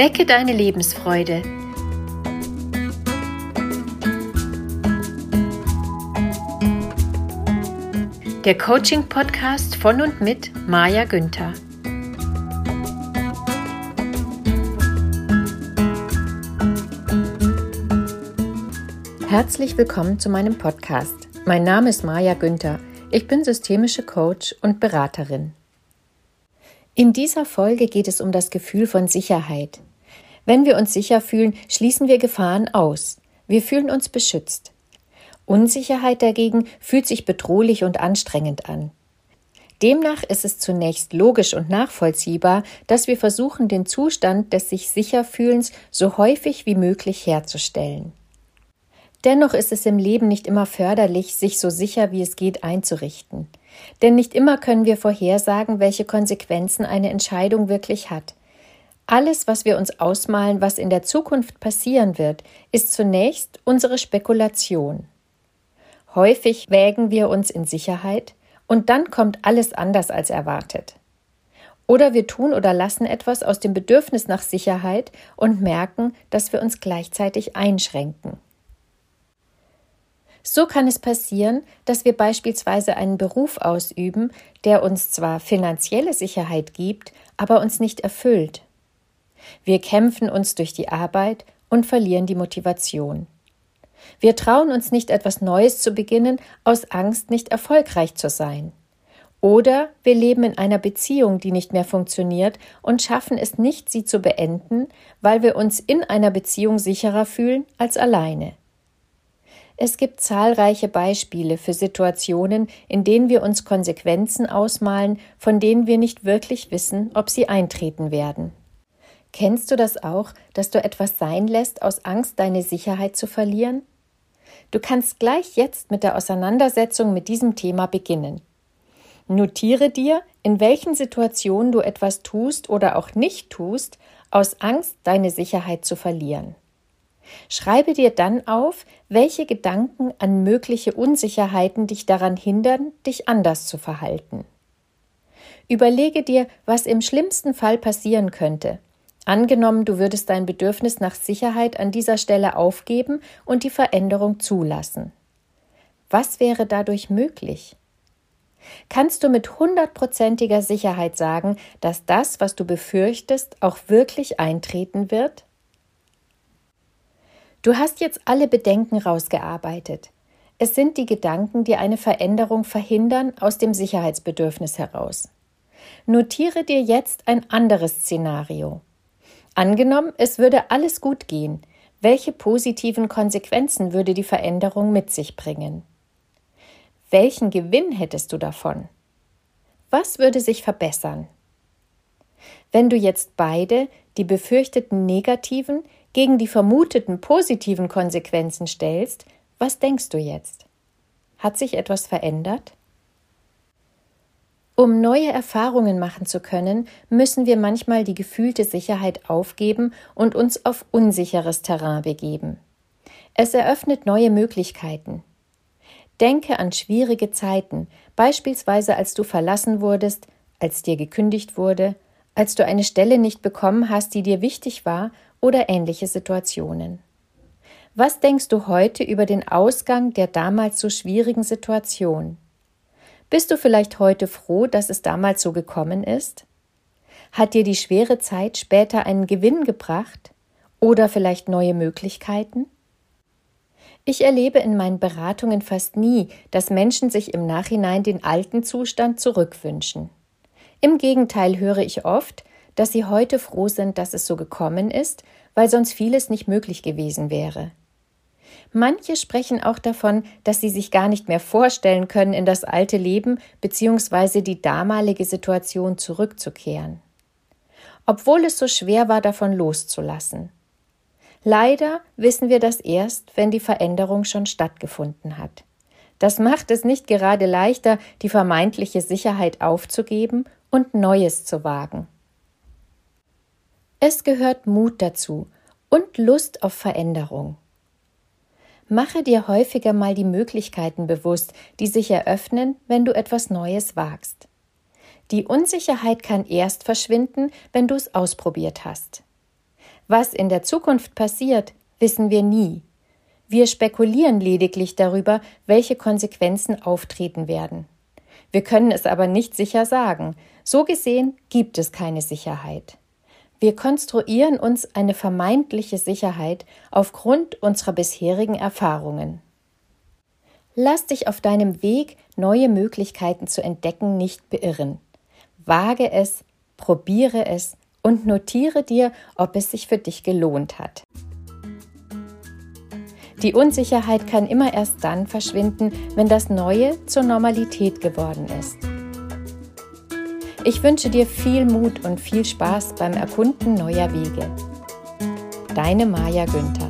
Wecke deine Lebensfreude. Der Coaching-Podcast von und mit Maja Günther. Herzlich willkommen zu meinem Podcast. Mein Name ist Maja Günther. Ich bin systemische Coach und Beraterin. In dieser Folge geht es um das Gefühl von Sicherheit. Wenn wir uns sicher fühlen, schließen wir Gefahren aus. Wir fühlen uns beschützt. Unsicherheit dagegen fühlt sich bedrohlich und anstrengend an. Demnach ist es zunächst logisch und nachvollziehbar, dass wir versuchen, den Zustand des sich sicher Fühlens so häufig wie möglich herzustellen. Dennoch ist es im Leben nicht immer förderlich, sich so sicher wie es geht einzurichten. Denn nicht immer können wir vorhersagen, welche Konsequenzen eine Entscheidung wirklich hat. Alles, was wir uns ausmalen, was in der Zukunft passieren wird, ist zunächst unsere Spekulation. Häufig wägen wir uns in Sicherheit und dann kommt alles anders als erwartet. Oder wir tun oder lassen etwas aus dem Bedürfnis nach Sicherheit und merken, dass wir uns gleichzeitig einschränken. So kann es passieren, dass wir beispielsweise einen Beruf ausüben, der uns zwar finanzielle Sicherheit gibt, aber uns nicht erfüllt. Wir kämpfen uns durch die Arbeit und verlieren die Motivation. Wir trauen uns nicht etwas Neues zu beginnen, aus Angst nicht erfolgreich zu sein. Oder wir leben in einer Beziehung, die nicht mehr funktioniert und schaffen es nicht, sie zu beenden, weil wir uns in einer Beziehung sicherer fühlen als alleine. Es gibt zahlreiche Beispiele für Situationen, in denen wir uns Konsequenzen ausmalen, von denen wir nicht wirklich wissen, ob sie eintreten werden. Kennst du das auch, dass du etwas sein lässt aus Angst, deine Sicherheit zu verlieren? Du kannst gleich jetzt mit der Auseinandersetzung mit diesem Thema beginnen. Notiere dir, in welchen Situationen du etwas tust oder auch nicht tust, aus Angst, deine Sicherheit zu verlieren. Schreibe dir dann auf, welche Gedanken an mögliche Unsicherheiten dich daran hindern, dich anders zu verhalten. Überlege dir, was im schlimmsten Fall passieren könnte. Angenommen, du würdest dein Bedürfnis nach Sicherheit an dieser Stelle aufgeben und die Veränderung zulassen. Was wäre dadurch möglich? Kannst du mit hundertprozentiger Sicherheit sagen, dass das, was du befürchtest, auch wirklich eintreten wird? Du hast jetzt alle Bedenken rausgearbeitet. Es sind die Gedanken, die eine Veränderung verhindern aus dem Sicherheitsbedürfnis heraus. Notiere dir jetzt ein anderes Szenario. Angenommen, es würde alles gut gehen, welche positiven Konsequenzen würde die Veränderung mit sich bringen? Welchen Gewinn hättest du davon? Was würde sich verbessern? Wenn du jetzt beide, die befürchteten negativen gegen die vermuteten positiven Konsequenzen stellst, was denkst du jetzt? Hat sich etwas verändert? Um neue Erfahrungen machen zu können, müssen wir manchmal die gefühlte Sicherheit aufgeben und uns auf unsicheres Terrain begeben. Es eröffnet neue Möglichkeiten. Denke an schwierige Zeiten, beispielsweise als du verlassen wurdest, als dir gekündigt wurde, als du eine Stelle nicht bekommen hast, die dir wichtig war oder ähnliche Situationen. Was denkst du heute über den Ausgang der damals so schwierigen Situation? Bist du vielleicht heute froh, dass es damals so gekommen ist? Hat dir die schwere Zeit später einen Gewinn gebracht oder vielleicht neue Möglichkeiten? Ich erlebe in meinen Beratungen fast nie, dass Menschen sich im Nachhinein den alten Zustand zurückwünschen. Im Gegenteil höre ich oft, dass sie heute froh sind, dass es so gekommen ist, weil sonst vieles nicht möglich gewesen wäre. Manche sprechen auch davon, dass sie sich gar nicht mehr vorstellen können, in das alte Leben bzw. die damalige Situation zurückzukehren. Obwohl es so schwer war, davon loszulassen. Leider wissen wir das erst, wenn die Veränderung schon stattgefunden hat. Das macht es nicht gerade leichter, die vermeintliche Sicherheit aufzugeben und Neues zu wagen. Es gehört Mut dazu und Lust auf Veränderung. Mache dir häufiger mal die Möglichkeiten bewusst, die sich eröffnen, wenn du etwas Neues wagst. Die Unsicherheit kann erst verschwinden, wenn du es ausprobiert hast. Was in der Zukunft passiert, wissen wir nie. Wir spekulieren lediglich darüber, welche Konsequenzen auftreten werden. Wir können es aber nicht sicher sagen. So gesehen gibt es keine Sicherheit. Wir konstruieren uns eine vermeintliche Sicherheit aufgrund unserer bisherigen Erfahrungen. Lass dich auf deinem Weg, neue Möglichkeiten zu entdecken, nicht beirren. Wage es, probiere es und notiere dir, ob es sich für dich gelohnt hat. Die Unsicherheit kann immer erst dann verschwinden, wenn das Neue zur Normalität geworden ist. Ich wünsche dir viel Mut und viel Spaß beim Erkunden neuer Wege. Deine Maja Günther